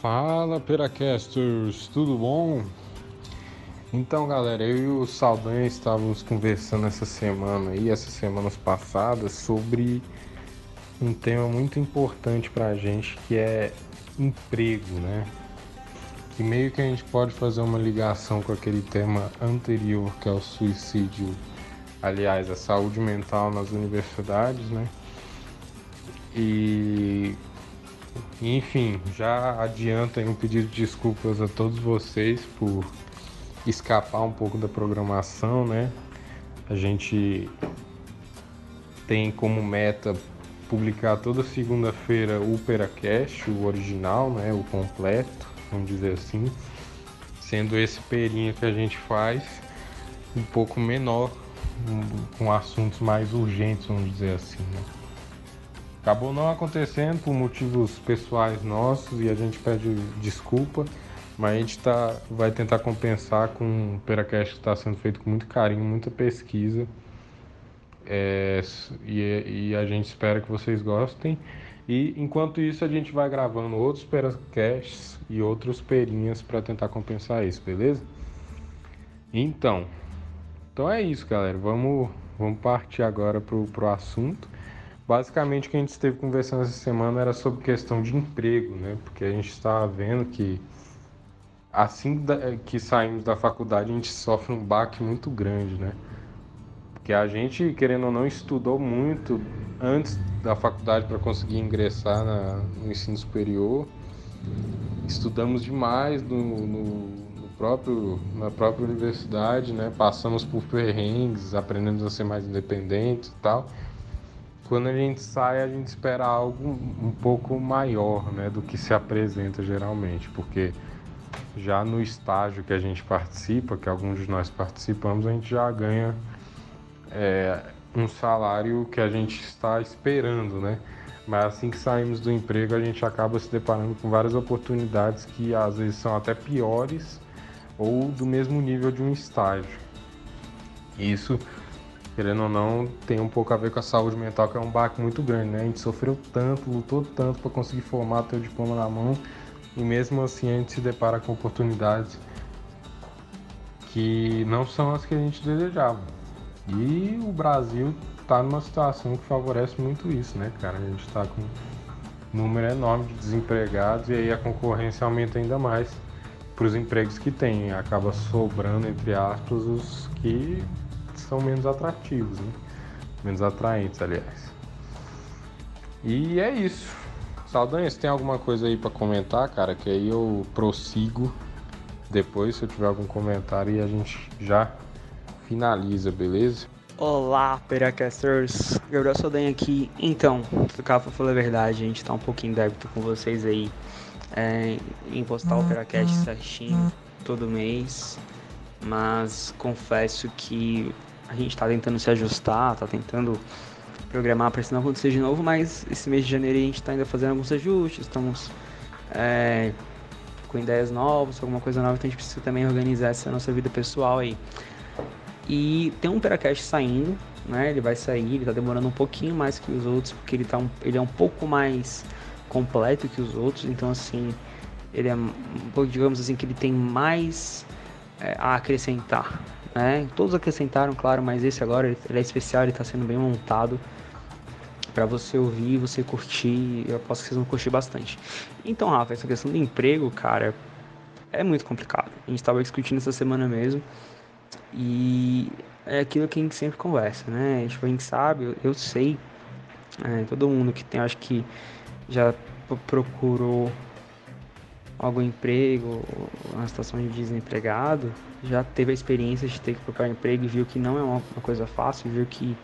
Fala Peracasters, tudo bom? Então galera, eu e o Saldanha estávamos conversando essa semana e essas semanas passadas sobre um tema muito importante pra gente que é emprego, né? E meio que a gente pode fazer uma ligação com aquele tema anterior que é o suicídio, aliás, a saúde mental nas universidades, né? E enfim, já adianto um pedido de desculpas a todos vocês por escapar um pouco da programação, né? A gente tem como meta publicar toda segunda-feira o Peracast, o original, né? O completo, vamos dizer assim. Sendo esse perinha que a gente faz um pouco menor, com assuntos mais urgentes, vamos dizer assim, né? Acabou não acontecendo por motivos pessoais nossos e a gente pede desculpa, mas a gente tá, vai tentar compensar com um Peracast que está sendo feito com muito carinho, muita pesquisa. É, e, e, a gente espera que vocês gostem. E enquanto isso, a gente vai gravando outros Peracasts e outros perinhas para tentar compensar isso, beleza? Então, então é isso, galera. Vamos, vamos partir agora pro, pro assunto. Basicamente, o que a gente esteve conversando essa semana era sobre questão de emprego, né? Porque a gente estava vendo que assim que saímos da faculdade, a gente sofre um baque muito grande, né? Porque a gente, querendo ou não, estudou muito antes da faculdade para conseguir ingressar na, no ensino superior. Estudamos demais no, no, próprio, na própria universidade, né? Passamos por perrengues, aprendemos a ser mais independentes e tal quando a gente sai, a gente espera algo um pouco maior né, do que se apresenta geralmente, porque já no estágio que a gente participa, que alguns de nós participamos, a gente já ganha é, um salário que a gente está esperando, né? Mas assim que saímos do emprego, a gente acaba se deparando com várias oportunidades que às vezes são até piores ou do mesmo nível de um estágio. Isso querendo ou não, tem um pouco a ver com a saúde mental, que é um baque muito grande, né? A gente sofreu tanto, lutou tanto para conseguir formar ter o diploma na mão e mesmo assim a gente se depara com oportunidades que não são as que a gente desejava. E o Brasil está numa situação que favorece muito isso, né, cara? A gente está com um número enorme de desempregados e aí a concorrência aumenta ainda mais para os empregos que tem. Acaba sobrando, entre aspas, os que são menos atrativos, né? Menos atraentes, aliás. E é isso. Saldanha, você tem alguma coisa aí para comentar, cara? Que aí eu prossigo depois, se eu tiver algum comentário, e a gente já finaliza, beleza? Olá, Peracasters! Gabriel Saldanha aqui. Então, se o Cafa falar a verdade, a gente tá um pouquinho débito com vocês aí é, em postar o Peracast certinho todo mês, mas confesso que a gente está tentando se ajustar, está tentando programar para isso não acontecer de novo, mas esse mês de janeiro a gente está ainda fazendo alguns ajustes, estamos é, com ideias novas, alguma coisa nova, então a gente precisa também organizar essa nossa vida pessoal aí. E tem um Peracast saindo, né? Ele vai sair, ele está demorando um pouquinho mais que os outros, porque ele, tá um, ele é um pouco mais completo que os outros, então assim, ele é digamos assim, que ele tem mais é, a acrescentar, né? Todos acrescentaram, claro, mas esse agora ele é especial, ele está sendo bem montado para você ouvir, você curtir. Eu aposto que vocês vão curtir bastante. Então, Rafa, essa questão do emprego, cara, é muito complicado. A gente estava discutindo essa semana mesmo e é aquilo que a gente sempre conversa, né? Tipo, a gente sabe, eu, eu sei, é, todo mundo que tem, acho que já procurou algum emprego, uma situação de desempregado, já teve a experiência de ter que procurar emprego e viu que não é uma, coisa fácil, viu que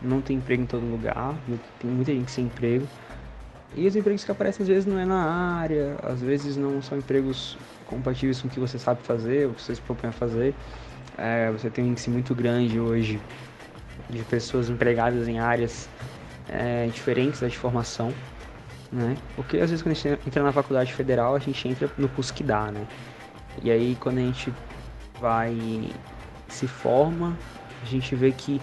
não tem emprego em todo lugar, viu que tem muita gente sem emprego. E os empregos que aparecem às vezes não é na área, às vezes não são empregos compatíveis com o que você sabe fazer, o que você se propõe a fazer. É, você tem um índice muito grande hoje de pessoas empregadas em áreas é, diferentes da de formação, né? Porque às vezes quando a gente entra na faculdade federal, a gente entra no curso que dá, né? E aí quando a gente vai se forma, A gente vê que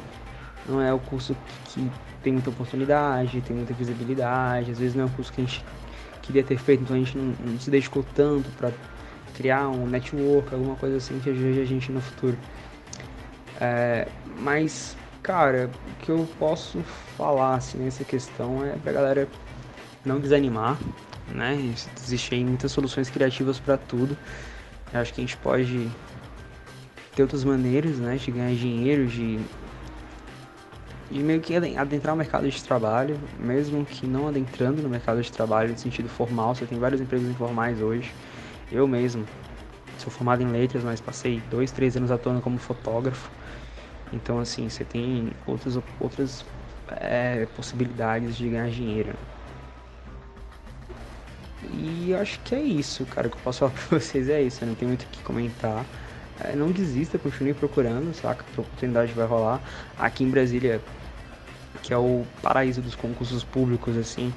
não é o curso que tem muita oportunidade, tem muita visibilidade, às vezes não é um curso que a gente queria ter feito, então a gente não, não se dedicou tanto para criar um network, alguma coisa assim que ajude a gente no futuro. É, mas, cara, o que eu posso falar assim, nessa questão é pra galera não desanimar, né? Existem muitas soluções criativas para tudo. Eu acho que a gente pode ter outras maneiras, né, de ganhar dinheiro, de de meio que adentrar o mercado de trabalho, mesmo que não adentrando no mercado de trabalho no sentido formal, você tem vários empregos informais hoje. Eu mesmo sou formado em letras, mas passei dois, três anos atuando como fotógrafo. Então, assim, você tem outras, outras é, possibilidades de ganhar dinheiro. E acho que é isso, cara. O que eu posso falar pra vocês é isso. Eu não tenho muito o que comentar. É, não desista, continue procurando, saca? A oportunidade vai rolar. Aqui em Brasília, que é o paraíso dos concursos públicos, assim,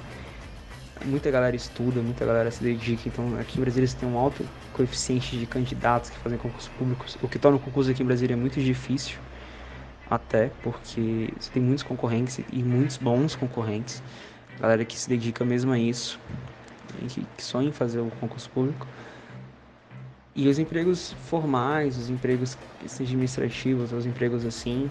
muita galera estuda, muita galera se dedica. Então, aqui em Brasília você tem um alto coeficiente de candidatos que fazem concursos públicos, o que torna o concurso aqui em Brasília muito difícil, até porque você tem muitos concorrentes e muitos bons concorrentes, galera que se dedica mesmo a isso, que, sonha em fazer o concurso público. E os empregos formais, os empregos administrativos, os empregos assim,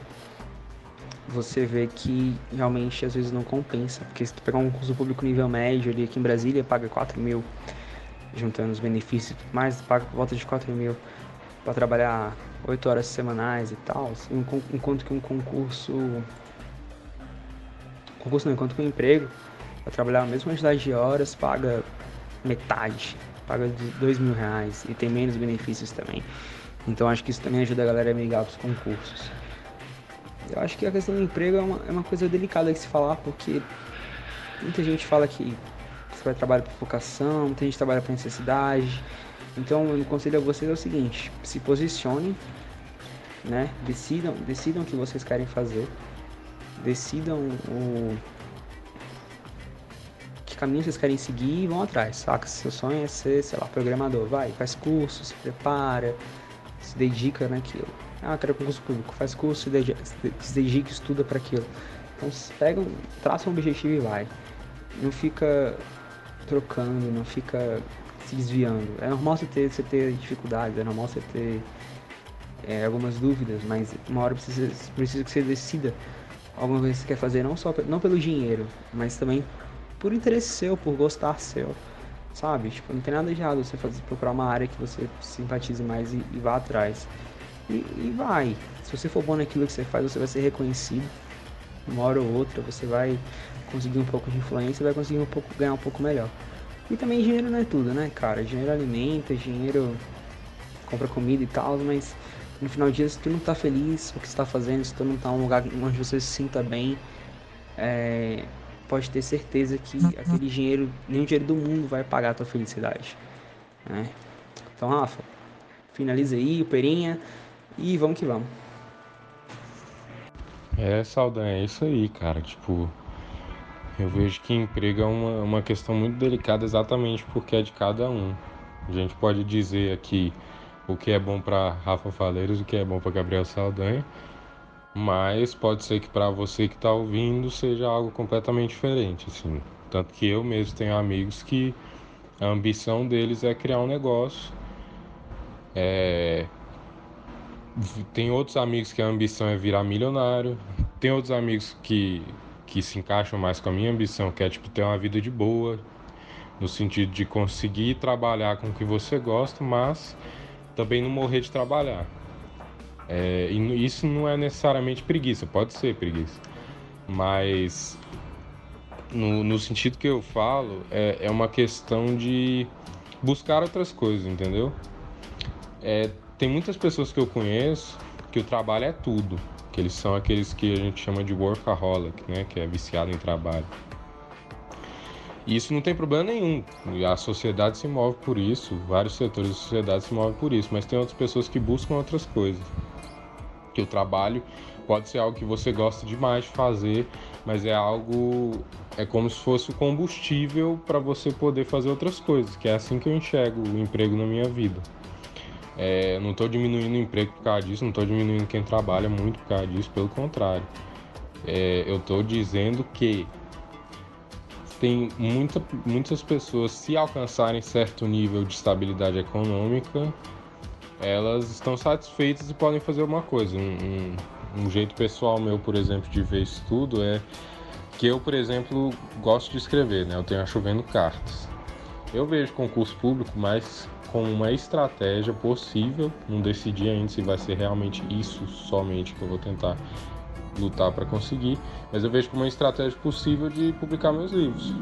você vê que realmente às vezes não compensa. Porque se tu pegar um curso público nível médio ali aqui em Brasília, paga 4 mil, juntando os benefícios e tudo mais, paga por volta de 4 mil para trabalhar 8 horas semanais e tal. Enquanto que um concurso. Concurso não, enquanto que um emprego, para trabalhar a mesma quantidade de horas, paga metade paga dois mil reais e tem menos benefícios também. Então acho que isso também ajuda a galera a migrar para os concursos. Eu acho que a questão do emprego é uma, é uma coisa delicada de se falar, porque muita gente fala que você vai trabalhar por vocação, muita gente trabalha por necessidade. Então, o conselho a vocês é o seguinte: se posicionem, né? Decidam, decidam o que vocês querem fazer, decidam o, caminho vocês querem seguir e vão atrás, saca? Se seu sonho é ser, sei lá, programador, vai, faz curso, se prepara, se dedica naquilo. Ah, quero concurso público, faz curso, se dedica, se dedica estuda para aquilo. Então pega, traça um objetivo e vai. Não fica trocando, não fica se desviando. É normal você ter, você ter dificuldades, é normal você ter é, algumas dúvidas, mas uma hora precisa, precisa que você decida alguma coisa que você quer fazer, não só não pelo dinheiro, mas também por interesse seu, por gostar seu, sabe? Tipo, não tem nada de errado você fazer, procurar uma área que você simpatize mais e, e vá atrás. E, e, vai. Se você for bom naquilo que você faz, você vai ser reconhecido. Uma hora ou outra você vai conseguir um pouco de influência, vai conseguir um pouco ganhar um pouco melhor. E também dinheiro não é tudo, né, cara? Dinheiro alimenta, dinheiro compra comida e tal, mas no final do dia, se tu não tá feliz o que está fazendo, se tu não tá em um lugar onde você se sinta bem, é, pode ter certeza que uhum. aquele dinheiro, nenhum dinheiro do mundo vai pagar a tua felicidade. Né? Então, Rafa, finaliza aí, o Perinha, e vamos que vamos. É, Saldanha, é isso aí, cara. Tipo, eu vejo que emprego é uma, uma questão muito delicada exatamente porque é de cada um. A gente pode dizer aqui o que é bom para Rafa Faleiros, o que é bom para Gabriel Saldanha mas pode ser que para você que está ouvindo seja algo completamente diferente, assim. Tanto que eu mesmo tenho amigos que a ambição deles é criar um negócio. É... Tem outros amigos que a ambição é virar milionário. Tem outros amigos que, que se encaixam mais com a minha ambição, que é tipo ter uma vida de boa, no sentido de conseguir trabalhar com o que você gosta, mas também não morrer de trabalhar. É, e isso não é necessariamente preguiça, pode ser preguiça, mas no, no sentido que eu falo, é, é uma questão de buscar outras coisas, entendeu? É, tem muitas pessoas que eu conheço que o trabalho é tudo, que eles são aqueles que a gente chama de workaholic, né, que é viciado em trabalho. E isso não tem problema nenhum. A sociedade se move por isso, vários setores da sociedade se movem por isso, mas tem outras pessoas que buscam outras coisas o trabalho pode ser algo que você gosta demais de fazer, mas é algo é como se fosse o combustível para você poder fazer outras coisas, que é assim que eu enxergo o emprego na minha vida. É, não estou diminuindo o emprego por causa disso, não estou diminuindo quem trabalha muito por causa disso, pelo contrário. É, eu estou dizendo que tem muita, muitas pessoas, se alcançarem certo nível de estabilidade econômica, elas estão satisfeitas e podem fazer uma coisa. Um, um, um jeito pessoal meu, por exemplo, de ver isso tudo é que eu, por exemplo, gosto de escrever, né? Eu tenho a chovendo cartas. Eu vejo concurso público mais como uma estratégia possível, não decidi ainda se vai ser realmente isso somente que eu vou tentar lutar para conseguir, mas eu vejo como uma estratégia possível de publicar meus livros.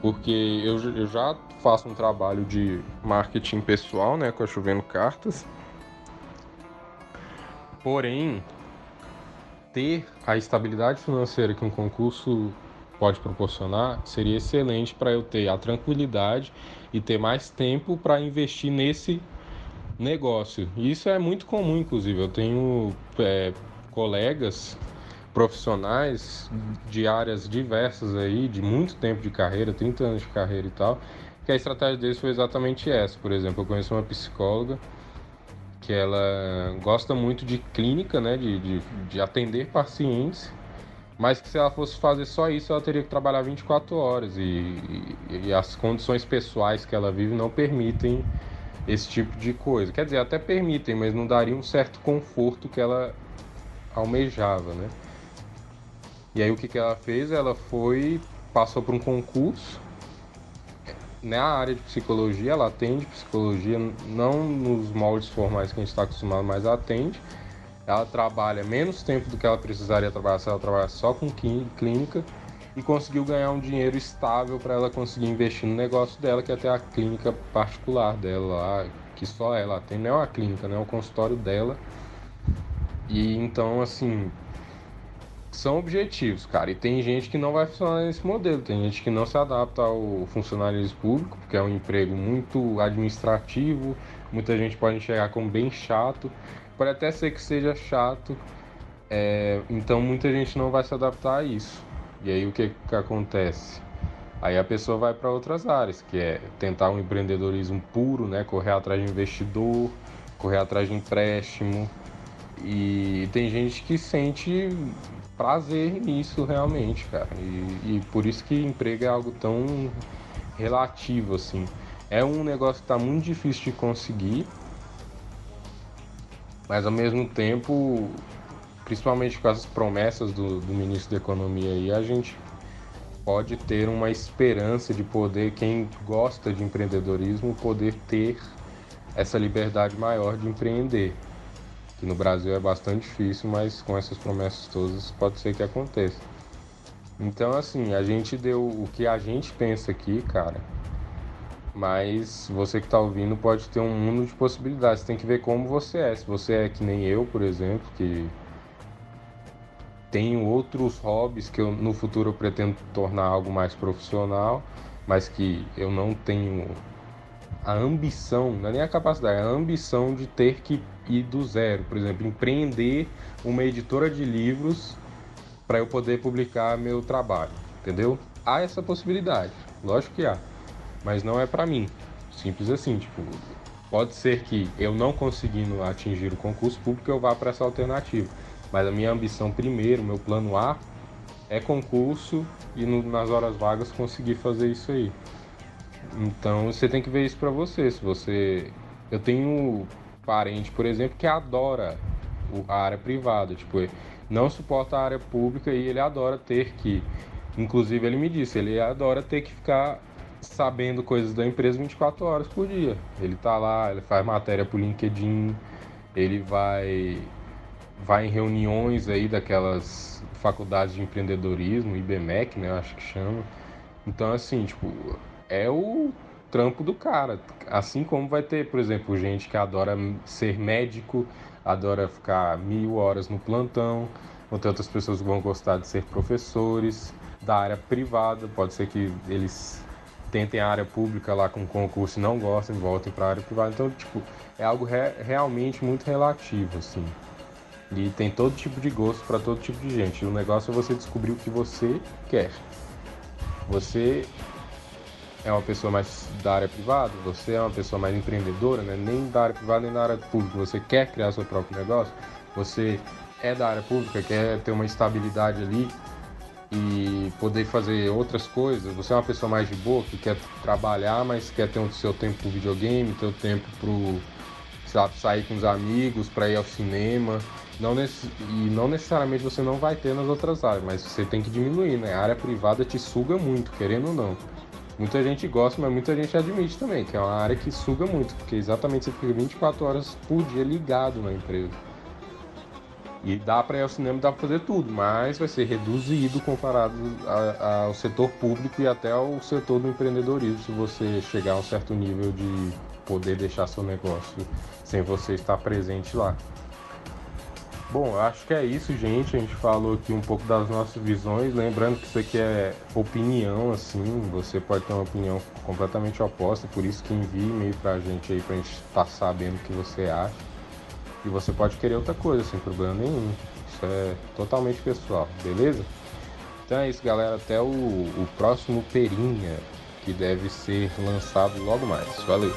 Porque eu, eu já faço um trabalho de marketing pessoal, né, com a Chovendo Cartas. Porém, ter a estabilidade financeira que um concurso pode proporcionar seria excelente para eu ter a tranquilidade e ter mais tempo para investir nesse negócio. E isso é muito comum, inclusive. Eu tenho é, colegas profissionais de áreas diversas aí, de muito tempo de carreira, 30 anos de carreira e tal, que a estratégia deles foi exatamente essa. Por exemplo, eu conheço uma psicóloga que ela gosta muito de clínica, né, de, de, de atender pacientes, mas que se ela fosse fazer só isso, ela teria que trabalhar 24 horas e, e, e as condições pessoais que ela vive não permitem esse tipo de coisa. Quer dizer, até permitem, mas não daria um certo conforto que ela almejava, né? E aí o que, que ela fez? Ela foi, passou por um concurso na área de psicologia, ela atende psicologia, não nos moldes formais que a gente está acostumado, mas atende. Ela trabalha menos tempo do que ela precisaria trabalhar se ela trabalhar só com clínica e conseguiu ganhar um dinheiro estável para ela conseguir investir no negócio dela, que é até a clínica particular dela lá, que só ela atende, não é uma clínica, né? é o consultório dela. E então, assim, são objetivos, cara. E tem gente que não vai funcionar nesse modelo. Tem gente que não se adapta ao funcionalismo público, porque é um emprego muito administrativo. Muita gente pode enxergar como bem chato. Pode até ser que seja chato. É... então muita gente não vai se adaptar a isso. E aí o que, que acontece? Aí a pessoa vai para outras áreas, que é tentar um empreendedorismo puro, né? Correr atrás de investidor, correr atrás de empréstimo. E tem gente que sente prazer nisso realmente, cara. E, e, por isso que emprego é algo tão relativo, assim. É um negócio que tá muito difícil de conseguir, mas ao mesmo tempo, principalmente com as promessas do, do ministro da Economia aí, a gente pode ter uma esperança de poder, quem gosta de empreendedorismo, poder ter essa liberdade maior de empreender que no Brasil é bastante difícil, mas com essas promessas todas pode ser que aconteça. Então, assim, a gente deu o que a gente pensa aqui, cara, mas você que está ouvindo pode ter um mundo de possibilidades. Tem que ver como você é. Se você é que nem eu, por exemplo, que tenho outros hobbies que eu, no futuro eu pretendo tornar algo mais profissional, mas que eu não tenho a ambição, não é nem a capacidade, é a ambição de ter que ir do zero. Por exemplo, empreender uma editora de livros para eu poder publicar meu trabalho, entendeu? Há essa possibilidade, lógico que há, mas não é para mim. Simples assim, tipo, pode ser que eu não conseguindo atingir o concurso público eu vá para essa alternativa, mas a minha ambição primeiro, meu plano A é concurso e no, nas horas vagas conseguir fazer isso aí. Então você tem que ver isso para você. Se você. Eu tenho parente, por exemplo, que adora a área privada, tipo, não suporta a área pública e ele adora ter que. Inclusive ele me disse, ele adora ter que ficar sabendo coisas da empresa 24 horas por dia. Ele tá lá, ele faz matéria pro LinkedIn, ele vai vai em reuniões aí daquelas faculdades de empreendedorismo, IBMEC, né, acho que chama. Então assim, tipo, é o trampo do cara. Assim como vai ter, por exemplo, gente que adora ser médico, adora ficar mil horas no plantão, ou tem outras pessoas que vão gostar de ser professores da área privada. Pode ser que eles tentem a área pública lá com concurso e não gostem, voltem para a área privada. Então, tipo, é algo re realmente muito relativo, assim. E tem todo tipo de gosto para todo tipo de gente. O negócio é você descobrir o que você quer. Você é uma pessoa mais da área privada, você é uma pessoa mais empreendedora, né? nem da área privada nem da área pública, você quer criar seu próprio negócio, você é da área pública, quer ter uma estabilidade ali e poder fazer outras coisas, você é uma pessoa mais de boa que quer trabalhar, mas quer ter o seu tempo pro videogame, ter o tempo pro sair com os amigos, para ir ao cinema. Não e não necessariamente você não vai ter nas outras áreas, mas você tem que diminuir, né? A área privada te suga muito, querendo ou não. Muita gente gosta, mas muita gente admite também, que é uma área que suga muito, porque exatamente você fica 24 horas por dia ligado na empresa. E dá para ir ao cinema, dá para fazer tudo, mas vai ser reduzido comparado a, ao setor público e até ao setor do empreendedorismo, se você chegar a um certo nível de poder deixar seu negócio sem você estar presente lá. Bom, acho que é isso, gente. A gente falou aqui um pouco das nossas visões. Lembrando que isso aqui é opinião, assim. Você pode ter uma opinião completamente oposta, por isso que envie e-mail pra gente aí pra gente estar tá sabendo o que você acha. E você pode querer outra coisa, sem problema nenhum. Isso é totalmente pessoal, beleza? Então é isso, galera. Até o, o próximo Perinha, que deve ser lançado logo mais. Valeu!